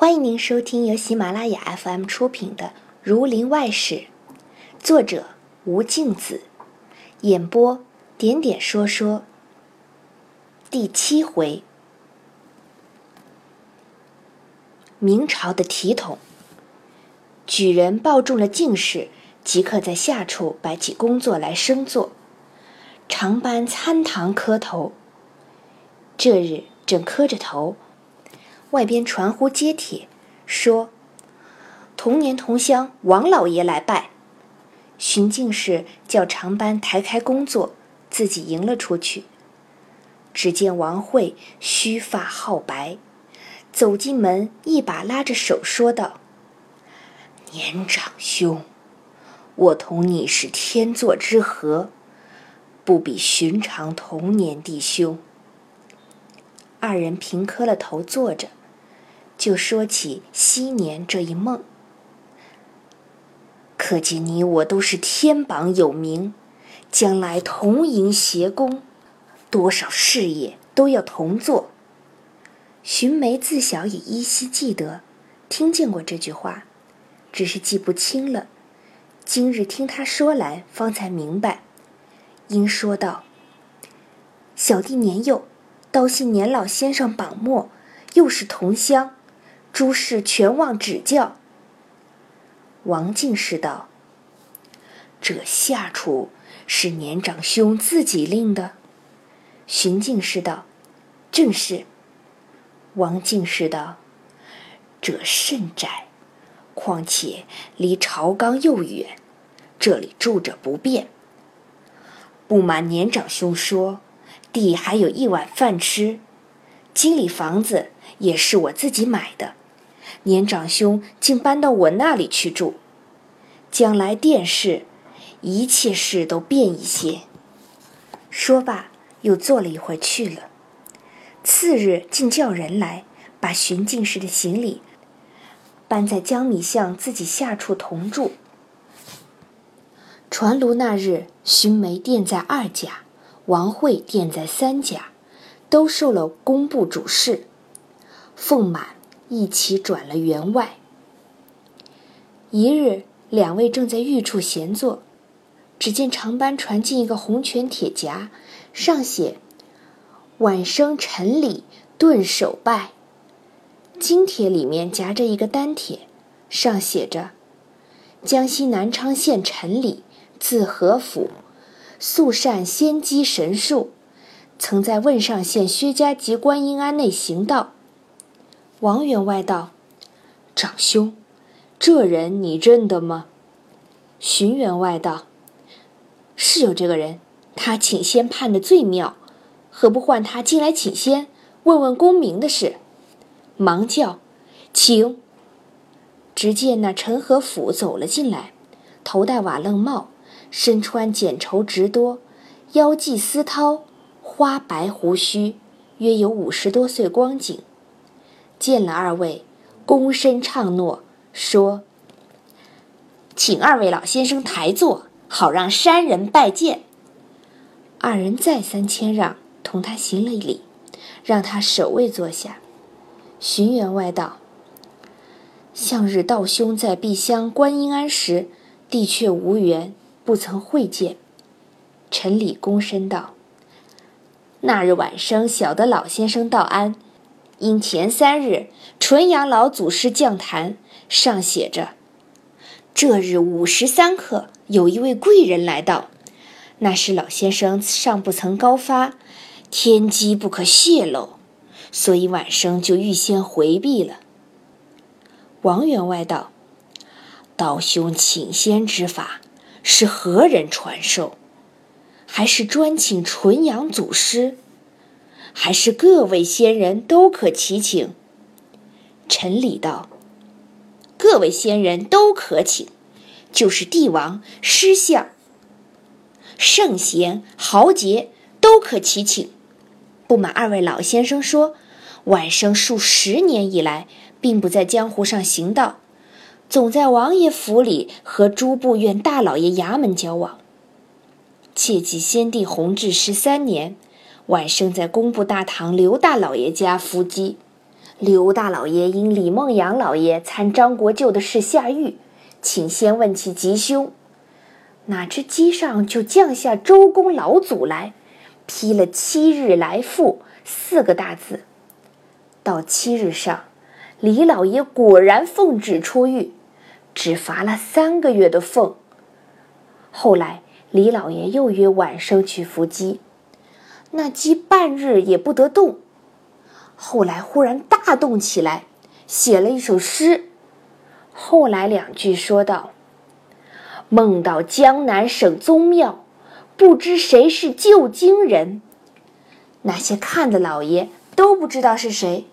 欢迎您收听由喜马拉雅 FM 出品的《儒林外史》，作者吴敬梓，演播点点说说。第七回，明朝的体统，举人报中了进士，即刻在下处摆起工作来升座，常班参堂磕头。这日正磕着头。外边传呼接帖，说同年同乡王老爷来拜。巡进士叫长班抬开工作，自己迎了出去。只见王慧须发皓白，走进门，一把拉着手说道：“年长兄，我同你是天作之合，不比寻常同年弟兄。”二人平磕了头，坐着。就说起昔年这一梦，可见你我都是天榜有名，将来同营协工，多少事业都要同做。寻梅自小也依稀记得，听见过这句话，只是记不清了。今日听他说来，方才明白。因说道：“小弟年幼，倒信年老先生榜末，又是同乡。”诸事全望指教。王进士道：“这下处是年长兄自己令的。”荀进士道：“正是。”王进士道：“这甚窄，况且离朝纲又远，这里住着不便。不瞒年长兄说，弟还有一碗饭吃。经理房子也是我自己买的。”年长兄竟搬到我那里去住，将来殿试，一切事都便一些。说罢，又坐了一会儿去了。次日，竟叫人来，把巡进士的行李搬在江米巷自己下处同住。传炉那日，寻梅殿在二甲，王慧殿在三甲，都受了工部主事。奉满。一起转了员外。一日，两位正在御处闲坐，只见长班传进一个红拳铁夹，上写“晚生陈礼顿首拜”。金帖里面夹着一个单帖，上写着：“江西南昌县陈礼，字和甫，素善仙机神术，曾在汶上县薛家集观音庵内行道。”王员外道：“长兄，这人你认得吗？”荀员外道：“是有这个人，他请仙判的最妙，何不唤他进来请仙，问问功名的事？”忙叫：“请。”只见那陈和甫走了进来，头戴瓦楞帽，身穿剪绸直多，腰系丝绦，花白胡须，约有五十多岁光景。见了二位，躬身唱诺，说：“请二位老先生抬坐，好让山人拜见。”二人再三谦让，同他行了礼，让他首位坐下。荀员外道：“向日道兄在碧乡观音庵时，的确无缘，不曾会见。”陈礼躬身道：“那日晚生，晓得老先生到安。”因前三日，纯阳老祖师降坛，上写着：“这日午时三刻，有一位贵人来到。那时老先生尚不曾高发，天机不可泄露，所以晚生就预先回避了。”王员外道：“道兄请仙之法是何人传授？还是专请纯阳祖师？”还是各位仙人都可齐请。陈礼道：“各位仙人都可请，就是帝王、师相、圣贤、豪杰都可齐请。不瞒二位老先生说，晚生数十年以来，并不在江湖上行道，总在王爷府里和诸部院大老爷衙门交往。切记先帝弘治十三年。”晚生在工部大堂刘大老爷家伏击，刘大老爷因李梦阳老爷参张国舅的事下狱，请先问其吉凶。哪知机上就降下周公老祖来，批了“七日来复”四个大字。到七日上，李老爷果然奉旨出狱，只罚了三个月的俸。后来李老爷又约晚生去伏击，那鸡半日也不得动。后来忽然大动起来，写了一首诗。后来两句说道。梦到江南省宗庙，不知谁是旧京人。那些看的老爷都不知道是谁，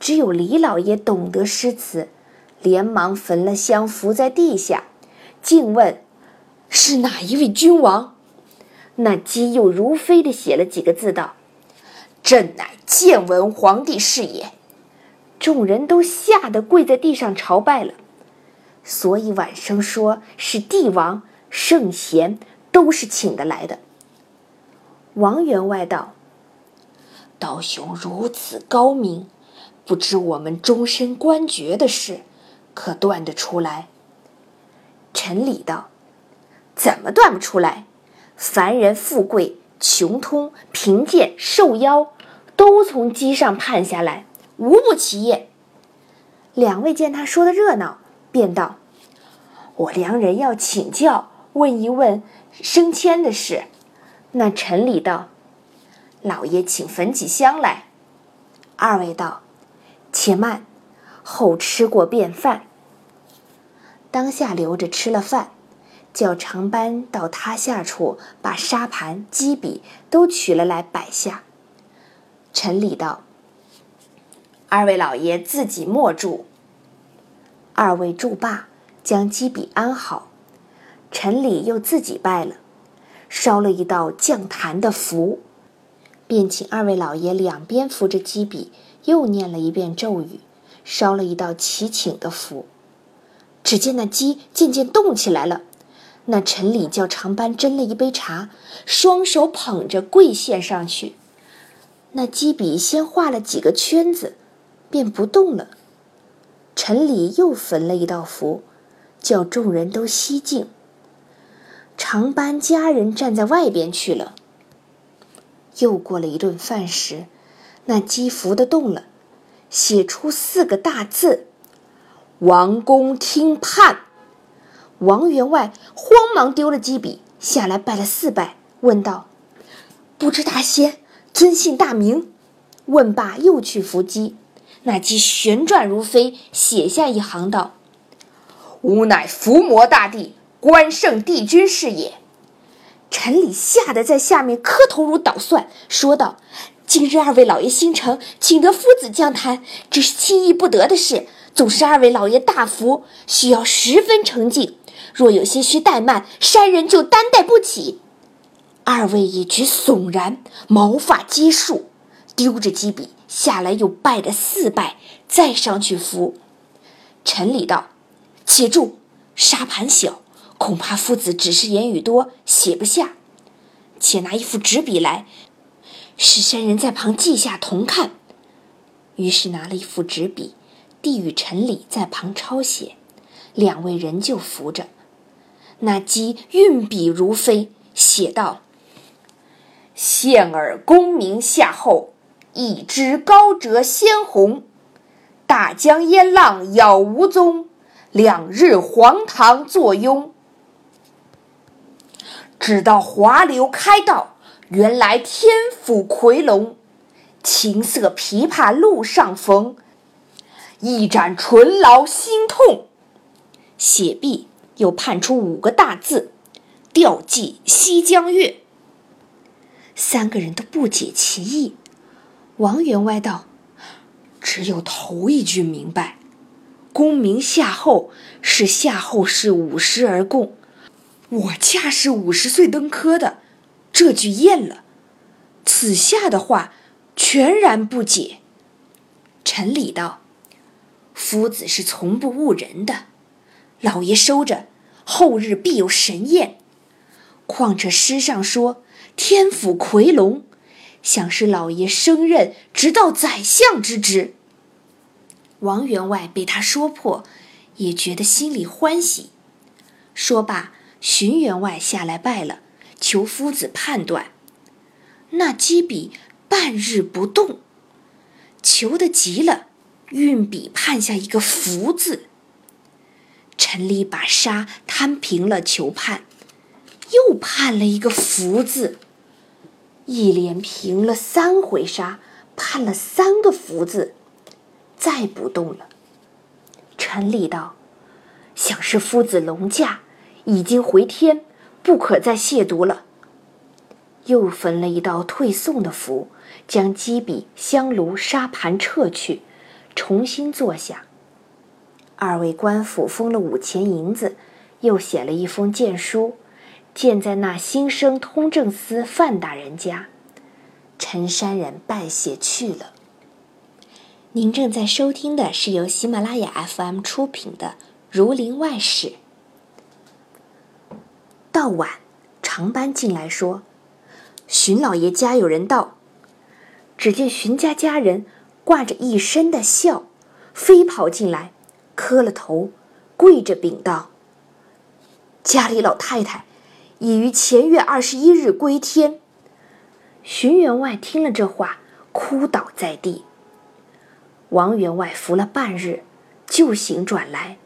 只有李老爷懂得诗词，连忙焚了香，伏在地下，竟问：“是哪一位君王？”那姬又如飞的写了几个字，道：“朕乃建文皇帝是也。”众人都吓得跪在地上朝拜了。所以晚生说是帝王圣贤都是请得来的。王员外道：“道兄如此高明，不知我们终身官爵的事，可断得出来？”陈礼道：“怎么断不出来？凡人富贵、穷通、贫贱、寿夭，都从机上判下来，无不其业。”两位见他说的热闹。便道：“我良人要请教，问一问升迁的事。”那陈礼道：“老爷请焚起香来。”二位道：“且慢，后吃过便饭。”当下留着吃了饭，叫长班到他下处把沙盘、机笔都取了来摆下。陈礼道：“二位老爷自己莫住。”二位祝罢，将机笔安好，陈礼又自己拜了，烧了一道降坛的符，便请二位老爷两边扶着机笔，又念了一遍咒语，烧了一道祈请的符。只见那鸡渐渐动起来了，那陈礼叫长班斟了一杯茶，双手捧着跪献上去，那鸡笔先画了几个圈子，便不动了。陈礼又焚了一道符，叫众人都息静。长班家人站在外边去了。又过了一顿饭时，那鸡符的动了，写出四个大字：“王公听判。”王员外慌忙丢了鸡笔，下来拜了四拜，问道：“不知大仙尊姓大名？”问罢，又去伏击。那鸡旋转如飞，写下一行道：“吾乃伏魔大帝，关圣帝君是也。”陈礼吓得在下面磕头如捣蒜，说道：“今日二位老爷新城，请得夫子降坛，这是轻易不得的事。总是二位老爷大福，需要十分诚敬。若有些许怠慢，山人就担待不起。”二位一举悚然，毛发皆竖，丢着几笔。下来又拜了四拜，再上去扶。陈礼道：“且住，沙盘小，恐怕夫子只是言语多，写不下。且拿一副纸笔来，使山人在旁记下，同看。”于是拿了一副纸笔，递与陈礼在旁抄写。两位仍旧扶着。那鸡运笔如飞，写道：“现尔功名夏后。”一枝高折鲜红，大江烟浪杳无踪。两日黄堂坐拥，只道华流开道，原来天府夔龙。琴瑟琵琶路上逢，一展唇劳心痛。写毕，又判出五个大字：吊祭西江月。三个人都不解其意。王员外道：“只有头一句明白，功名夏后是夏后氏五十而共，我恰是五十岁登科的，这句验了。此下的话全然不解。”陈礼道：“夫子是从不误人的，老爷收着，后日必有神验。况这诗上说天府夔龙。”想是老爷升任直到宰相之职，王员外被他说破，也觉得心里欢喜。说罢，荀员外下来拜了，求夫子判断。那鸡笔半日不动，求得急了，运笔判下一个“福”字。陈立把沙摊平了，求判，又判了一个“福”字。一连平了三回沙，判了三个“福”字，再不动了。陈立道：“想是夫子龙驾已经回天，不可再亵渎了。”又焚了一道退送的符，将鸡笔、香炉、沙盘撤去，重新坐下。二位官府封了五钱银子，又写了一封荐书，建在那新生通政司范大人家。陈山人拜谢去了。您正在收听的是由喜马拉雅 FM 出品的《儒林外史》。到晚，长班进来说：“荀老爷家有人到。”只见荀家家人挂着一身的孝，飞跑进来。磕了头，跪着禀道：“家里老太太已于前月二十一日归天。”荀员外听了这话，哭倒在地。王员外扶了半日，就行转来，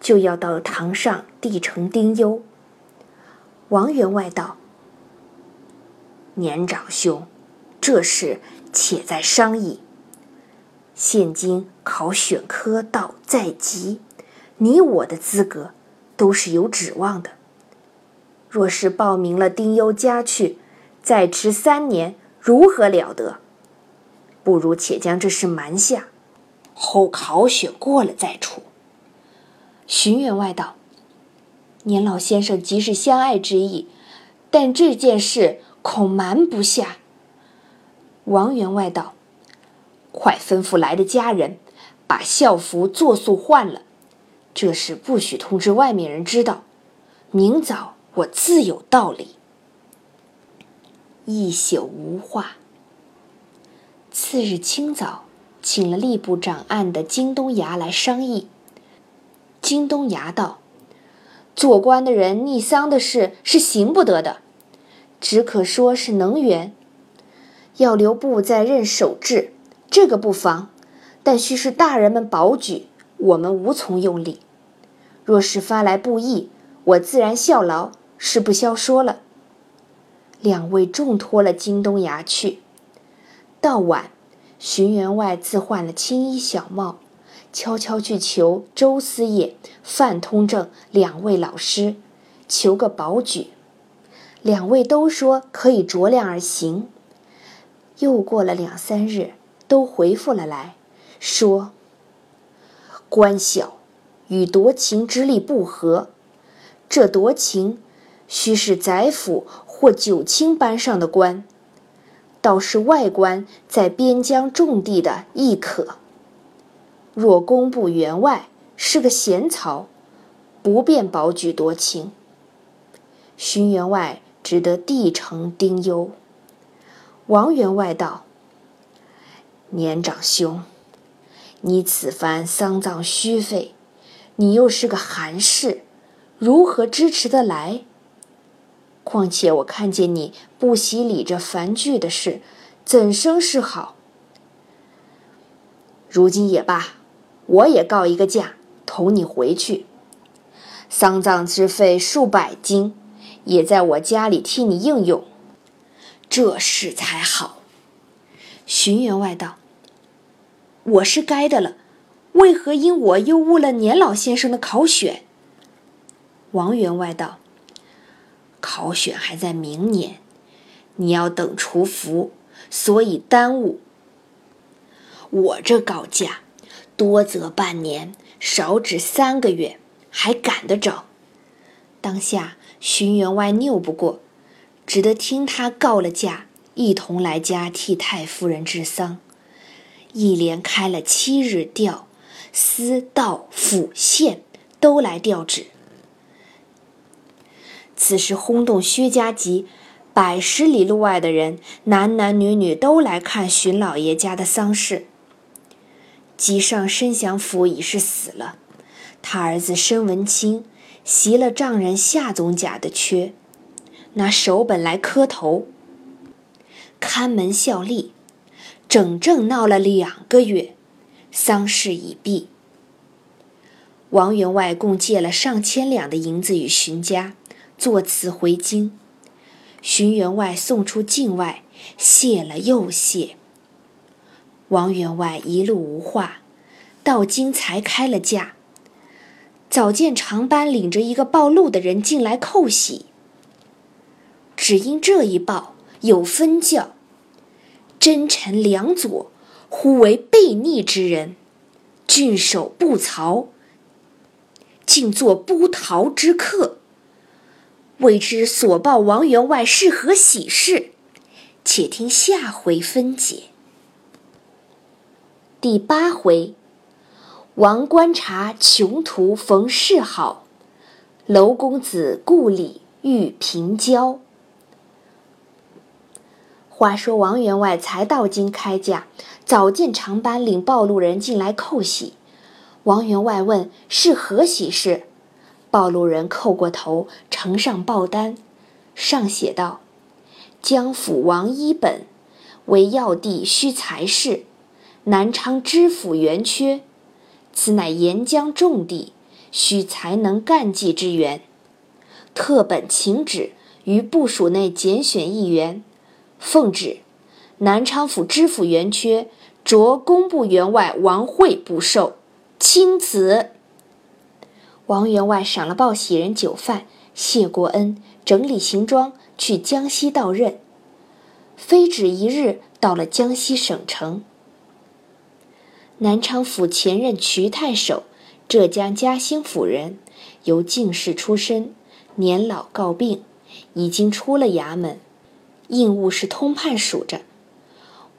就要到堂上递呈丁忧。王员外道：“年长兄，这事且再商议。”现今考选科到在即，你我的资格都是有指望的。若是报名了丁忧家去，再迟三年，如何了得？不如且将这事瞒下，后考选过了再处。荀员外道：“年老先生即是相爱之意，但这件事恐瞒不下。”王员外道。快吩咐来的家人，把校服作速换了。这事不许通知外面人知道。明早我自有道理。一宿无话。次日清早，请了吏部长案的京东衙来商议。京东衙道：“做官的人逆丧的事是行不得的，只可说是能源。要留步在任守制。”这个不妨，但须是大人们保举，我们无从用力。若是发来布议，我自然效劳，是不消说了。两位重托了京东衙去。到晚，荀员外自换了青衣小帽，悄悄去求周思业、范通正两位老师，求个保举。两位都说可以酌量而行。又过了两三日。都回复了来，说：“官小，与夺情之力不合。这夺情，须是宰府或九卿班上的官，倒是外官在边疆种地的亦可。若工部员外是个闲曹，不便保举夺情。荀员外只得递呈丁忧。王员外道。”年长兄，你此番丧葬虚费，你又是个寒士，如何支持得来？况且我看见你不喜理这繁剧的事，怎生是好？如今也罢，我也告一个假，同你回去。丧葬之费数百金，也在我家里替你应用，这事才好。荀员外道。我是该的了，为何因我又误了年老先生的考选？王员外道：“考选还在明年，你要等除服，所以耽误。我这告假，多则半年，少止三个月，还赶得着。当下荀员外拗不过，只得听他告了假，一同来家替太夫人治丧。”一连开了七日调，司道府县都来调旨。此时轰动薛家集，百十里路外的人，男男女女都来看荀老爷家的丧事。姬上申祥府已是死了，他儿子申文清袭了丈人夏总甲的缺，拿手本来磕头，看门效力，整整闹了两个月，丧事已毕。王员外共借了上千两的银子与荀家，作辞回京。荀员外送出境外，谢了又谢。王员外一路无话，到京才开了价。早见长班领着一个报路的人进来叩喜，只因这一报有分教，真臣良佐忽为悖逆之人，郡守不曹，竟作不逃之客。未知所报王员外是何喜事？且听下回分解。第八回，王观察穷途逢世好，娄公子故里遇平交。话说王员外才到京开价，早见长班领报路人进来叩喜。王员外问是何喜事，报路人叩过头，呈上报单，上写道：“江府王一本为要地需财事。”南昌知府原缺，此乃沿江重地，需才能干技之员。特本请旨于部署内拣选一员，奉旨，南昌府知府袁缺，着工部员外王惠不受，钦此。王员外赏了报喜人酒饭，谢过恩，整理行装去江西到任。非止一日，到了江西省城。南昌府前任瞿太守，浙江嘉兴府人，由进士出身，年老告病，已经出了衙门，应务是通判署着。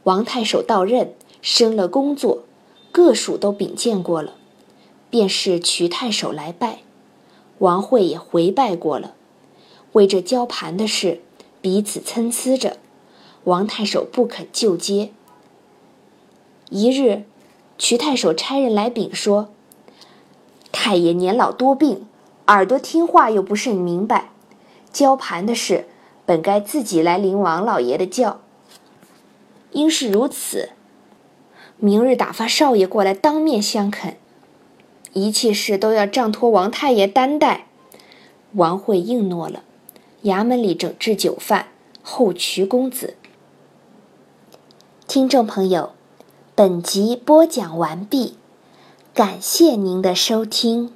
王太守到任，升了工作，各署都禀见过了，便是瞿太守来拜，王惠也回拜过了，为这交盘的事，彼此参差着，王太守不肯就接。一日。瞿太守差人来禀说：“太爷年老多病，耳朵听话又不甚明白，交盘的事本该自己来领王老爷的教。因是如此，明日打发少爷过来当面相恳，一切事都要仗托王太爷担待。”王惠应诺了，衙门里整治酒饭，候瞿公子。听众朋友。本集播讲完毕，感谢您的收听。